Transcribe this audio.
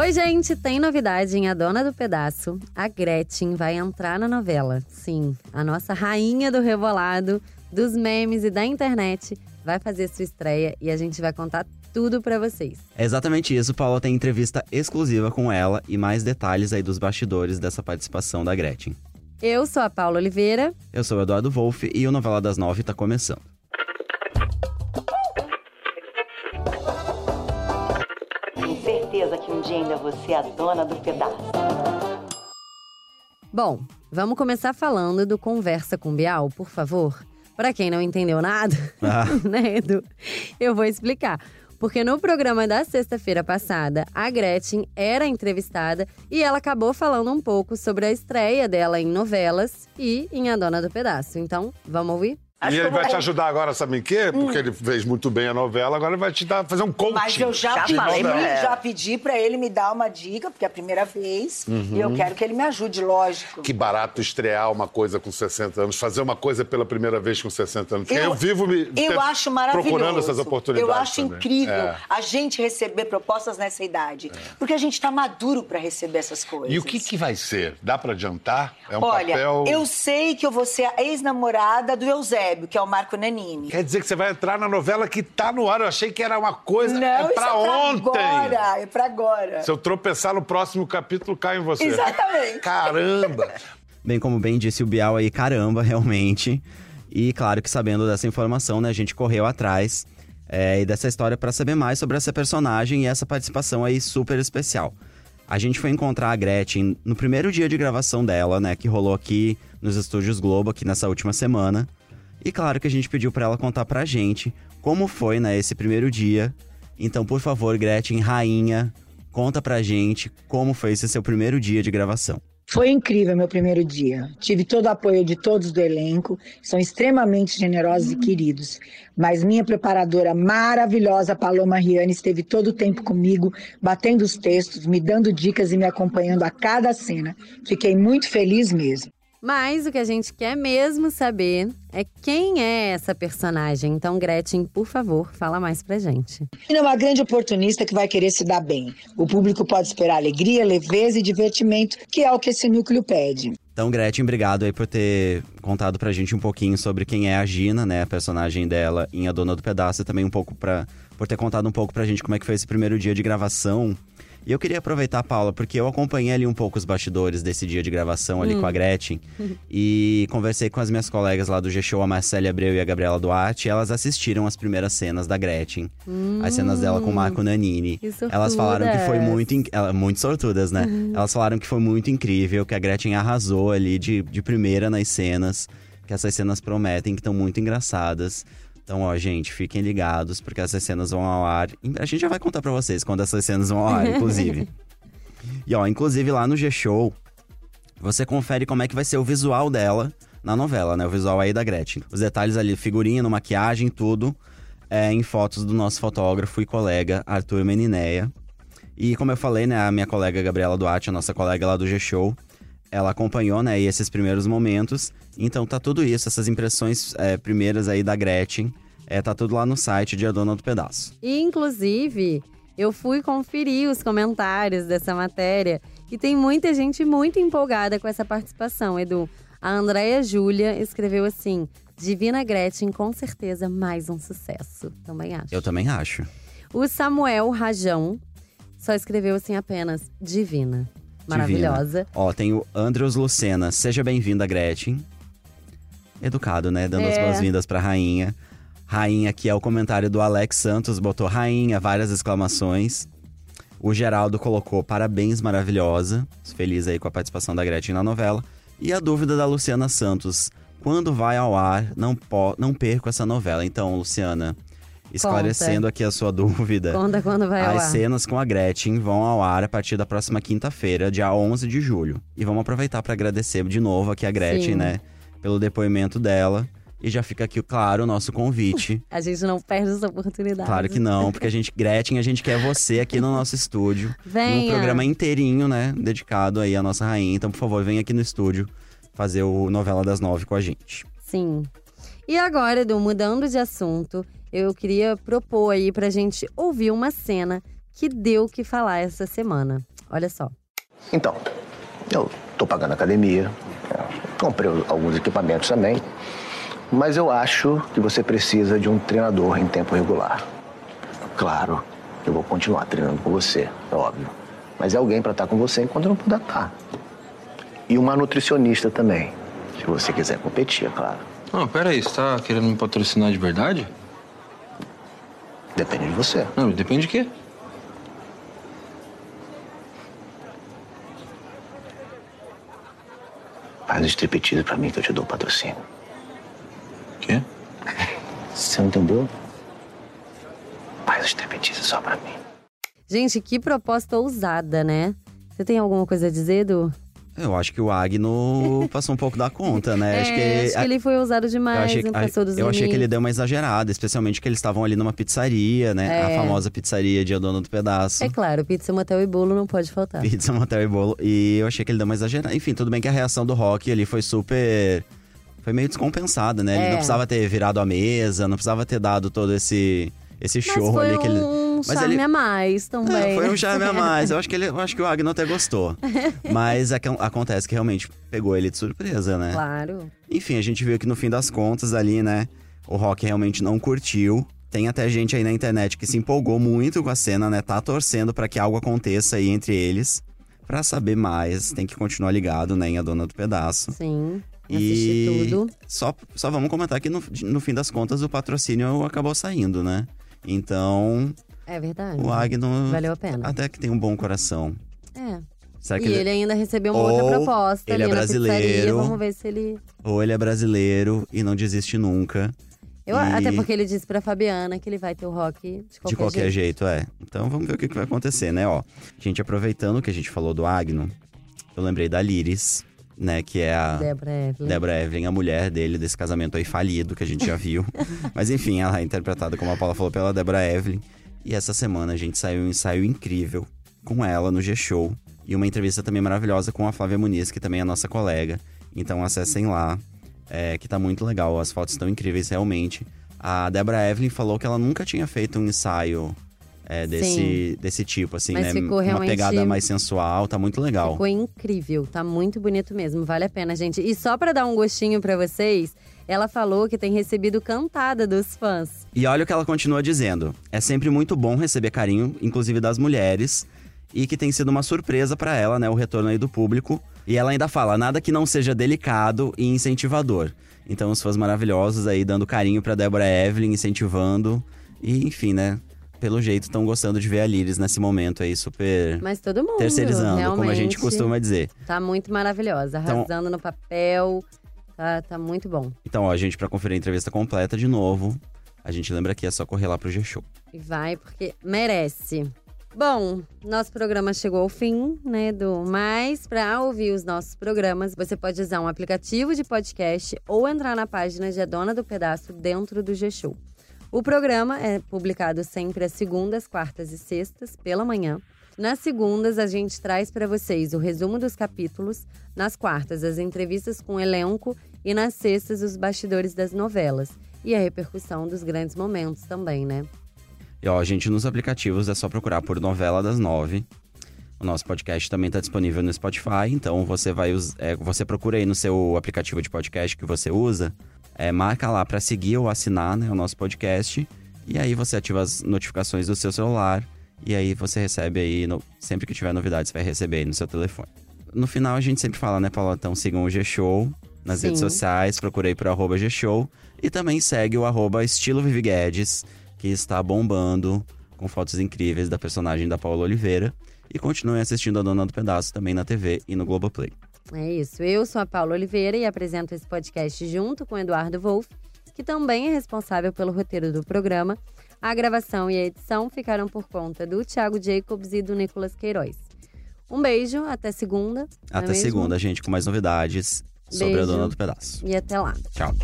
Oi, gente, tem novidade em A Dona do Pedaço. A Gretchen vai entrar na novela. Sim, a nossa rainha do rebolado, dos memes e da internet vai fazer sua estreia e a gente vai contar tudo para vocês. É exatamente isso, Paula tem entrevista exclusiva com ela e mais detalhes aí dos bastidores dessa participação da Gretchen. Eu sou a Paula Oliveira. Eu sou o Eduardo Wolff e o Novela das Nove tá começando. Ainda você é a dona do pedaço. Bom, vamos começar falando do Conversa com Bial, por favor. Para quem não entendeu nada, Ah. né, Edu? Eu vou explicar. Porque no programa da sexta-feira passada, a Gretchen era entrevistada e ela acabou falando um pouco sobre a estreia dela em novelas e em A Dona do Pedaço. Então, vamos ouvir? E ele vai te ajudar agora, sabe em quê? Porque ele fez muito bem a novela, agora ele vai te dar, fazer um coaching. Mas eu já, novela. já pedi pra ele me dar uma dica, porque é a primeira vez. E eu quero que ele me ajude, lógico. Que barato estrear uma coisa com 60 anos, fazer uma coisa pela primeira vez com 60 anos. Porque eu, vivo me Eu acho maravilhoso. procurando essas oportunidades. Eu acho também. incrível É. a gente receber propostas nessa idade. Porque a gente tá maduro pra receber essas coisas. E o que, que vai ser? Dá pra adiantar? É um Olha, papel. eu sei que eu vou ser a ex-namorada do Eusébio, que é o Marco Nanini. Quer dizer que você vai entrar na novela que tá no ar. Eu achei que era uma coisa. Não, é isso pra é pra ontem. agora. É pra agora. Se eu tropeçar no próximo capítulo, cai em você. Exatamente. Caramba! Bem como bem disse o Bial aí, caramba, realmente. E claro que sabendo dessa informação, né, a gente correu atrás é, e dessa história para saber mais sobre essa personagem e essa participação aí super especial. A gente foi encontrar a Gretchen no primeiro dia de gravação dela, né, que rolou aqui nos estúdios Globo, aqui nessa última semana. E claro que a gente pediu para ela contar pra gente como foi, né, esse primeiro dia. Então, por favor, Gretchen, rainha, conta pra gente como foi esse seu primeiro dia de gravação. Foi incrível meu primeiro dia. Tive todo o apoio de todos do elenco, são extremamente generosos e queridos. Mas minha preparadora maravilhosa, Paloma Riane, esteve todo o tempo comigo, batendo os textos, me dando dicas e me acompanhando a cada cena. Fiquei muito feliz mesmo. Mas o que a gente quer mesmo saber é quem é essa personagem. Então, Gretchen, por favor, fala mais pra gente. E é uma grande oportunista que vai querer se dar bem. O público pode esperar alegria, leveza e divertimento, que é o que esse núcleo pede. Então, Gretchen, obrigado aí por ter contado pra gente um pouquinho sobre quem é a Gina, né? A personagem dela em A Dona do Pedaço e também um pouco pra, por ter contado um pouco pra gente como é que foi esse primeiro dia de gravação. E eu queria aproveitar, Paula, porque eu acompanhei ali um pouco os bastidores desse dia de gravação ali com a Gretchen. e conversei com as minhas colegas lá do G-Show, a Marcélia Abreu e a Gabriela Duarte. E elas assistiram as primeiras cenas da Gretchen. As cenas dela com o Marco Nanini. Elas falaram que foi muito in- muito sortudas, né? Elas falaram que foi muito incrível, que a Gretchen arrasou ali de, de primeira nas cenas, que essas cenas prometem que estão muito engraçadas. Então, ó, gente, fiquem ligados, porque essas cenas vão ao ar. A gente já vai contar pra vocês quando essas cenas vão ao ar, inclusive. e ó, inclusive lá no G-Show, você confere como é que vai ser o visual dela na novela, né? O visual aí da Gretchen. Os detalhes ali, figurino, maquiagem, tudo, é, em fotos do nosso fotógrafo e colega Arthur Menineia. E como eu falei, né, a minha colega Gabriela Duarte, a nossa colega lá do G-Show, ela acompanhou, né, esses primeiros momentos. Então tá tudo isso, essas impressões é, primeiras aí da Gretchen, é, tá tudo lá no site de A Dona do Pedaço. E, inclusive, eu fui conferir os comentários dessa matéria e tem muita gente muito empolgada com essa participação, Edu. A Andréia Júlia escreveu assim: Divina Gretchen, com certeza mais um sucesso. Também acho. Eu também acho. O Samuel Rajão só escreveu assim apenas: Divina. Maravilhosa. Divina. Ó, tem o Andrews Lucena. Seja bem-vinda, Gretchen. Educado, né? Dando as É. boas-vindas pra rainha. Rainha, que é o comentário do Alex Santos, botou rainha, várias exclamações. O Geraldo colocou parabéns, maravilhosa. Feliz aí com a participação da Gretchen na novela. E a dúvida da Luciana Santos. Quando vai ao ar, não, po não perco essa novela. Então, Luciana, esclarecendo aqui a sua dúvida. Conta quando vai ao As cenas com a Gretchen vão ao ar a partir da próxima quinta-feira, dia 11 de julho. E vamos aproveitar para agradecer de novo aqui a Gretchen, Sim. né? Pelo depoimento dela. E já fica aqui, claro, o nosso convite. A gente não perde essa oportunidade. Claro que não, porque a gente, Gretchen, a gente quer você aqui no nosso estúdio. Venha. Num programa inteirinho, né? Dedicado aí à nossa rainha. Então, por favor, venha aqui no estúdio fazer o Novela das Nove com a gente. Sim. E agora, Edu, mudando de assunto, eu queria propor aí pra gente ouvir uma cena que deu que falar essa semana. Olha só. Então, eu tô pagando academia, comprei alguns equipamentos também, mas eu acho que você precisa de um treinador em tempo regular. Claro, eu vou continuar treinando com você, é óbvio. Mas é alguém para estar com você enquanto não puder estar. E uma nutricionista também, se você quiser competir, é claro. Não, peraí, você tá querendo me patrocinar de verdade? Depende de você. Não, depende de quê? Faz um striptease pra mim que eu te dou o patrocínio. Quê? Você não entendeu? Faz um striptease só pra mim. Gente, que proposta ousada, né? Você tem alguma coisa a dizer, Edu? Eu acho que o Agno passou um pouco da conta, né? É, acho que, acho que ele foi ousado eu demais, achei, não passou dos eu achei que ele deu uma exagerada, especialmente que eles estavam ali numa pizzaria, né? É. A famosa pizzaria de A Dona do Pedaço. É claro, pizza, motel e bolo não pode faltar. Pizza, motel e bolo. E eu achei que ele deu uma exagerada. Enfim, tudo bem que a reação do Rock ali foi super. Foi meio descompensada, né? Ele É. não precisava ter virado a mesa, não precisava ter dado todo esse, esse Mas show ali que ele. um charme a mais também. É, foi um charme a mais. Eu acho que, ele, eu acho que o Agno até gostou. Mas é que acontece que realmente pegou ele de surpresa, né? Claro. Enfim, a gente viu que no fim das contas ali, né? O Rock realmente não curtiu. Tem até gente aí na internet que se empolgou muito com a cena, né? Tá torcendo pra que algo aconteça aí entre eles. Pra saber mais, tem que continuar ligado, né? Em A Dona do Pedaço. Sim. E Assisti tudo. Só, só vamos comentar que no, no fim das contas o patrocínio acabou saindo, né? Então, É verdade. o Agno Valeu a pena. até que tem um bom coração. É. Será E que ele ainda recebeu uma Ou outra proposta ele é brasileiro. Vamos ver se ele. Ou ele é brasileiro e não desiste nunca. Eu, E- Até porque ele disse pra Fabiana que ele vai ter o rock de qualquer, de qualquer jeito. jeito. é. Então vamos ver o que, que vai acontecer, né? Ó, gente, aproveitando que a gente falou do Agno, eu lembrei da Liris, né? Que é a Débora Evelyn. Débora Evelyn, a mulher dele, desse casamento aí falido que a gente já viu. Mas enfim, ela é interpretada, como a Paula falou, pela Débora Evelyn. E essa semana a gente saiu um ensaio incrível com ela no G-Show. E uma entrevista também maravilhosa com a Flávia Muniz, que também é nossa colega. Então acessem lá, é, que tá muito legal. As fotos estão incríveis, realmente. A Débora Evelyn falou que ela nunca tinha feito um ensaio é, desse, desse tipo, assim, Mas né? ficou Uma pegada mais sensual, tá muito legal. Ficou incrível, tá muito bonito mesmo, vale a pena, gente. E só pra dar um gostinho pra vocês, ela falou que tem recebido cantada dos fãs. E olha o que ela continua dizendo. É sempre muito bom receber carinho, inclusive das mulheres, e que tem sido uma surpresa pra ela, né, o retorno aí do público. E ela ainda fala nada que não seja delicado e incentivador. Então os fãs maravilhosos aí dando carinho pra Débora Evelyn, incentivando e enfim, né, pelo jeito estão gostando de ver a Liris nesse momento aí super Mas todo mundo, terceirizando, realmente, como a gente costuma dizer. Tá muito maravilhosa, Então- arrasando no papel. Tá, tá muito bom. Então, ó, gente, pra conferir a entrevista completa de novo, a gente lembra que é só correr lá pro G-Show. E vai, porque merece. Bom, nosso programa chegou ao fim, né, do Mas para ouvir os nossos programas, você pode usar um aplicativo de podcast ou entrar na página de A Dona do Pedaço dentro do G-Show. O programa é publicado sempre às segundas, quartas e sextas, pela manhã. Nas segundas, a gente traz para vocês o resumo dos capítulos. Nas quartas, as entrevistas com o elenco. E nas sextas, os bastidores das novelas. E a repercussão dos grandes momentos também, né? E ó, gente, nos aplicativos é só procurar por Novela das Nove. O nosso podcast também está disponível no Spotify, então você vai é, você procura aí no seu aplicativo de podcast que você usa, é, marca lá para seguir ou assinar né, o nosso podcast e aí você ativa as notificações do seu celular e aí você recebe aí no- sempre que tiver novidades você vai receber aí no seu telefone. No final a gente sempre fala, né, Paula? Então sigam o G-Show nas Sim. redes sociais, procurei por arroba G-Show e também segue o arroba estilo Vivi Guedes, que está bombando com fotos incríveis da personagem da Paula Oliveira. E continuem assistindo a Dona do Pedaço também na TV e no Globoplay. É isso. Eu sou a Paula Oliveira e apresento esse podcast junto com o Eduardo Wolff, que também é responsável pelo roteiro do programa. A gravação e a edição ficaram por conta do Thiago Jacobs e do Nicolas Queiroz. Um beijo, até segunda. é Até mesmo? segunda, gente, com mais novidades sobre a Beijo. Dona do Pedaço. E até lá. Tchau.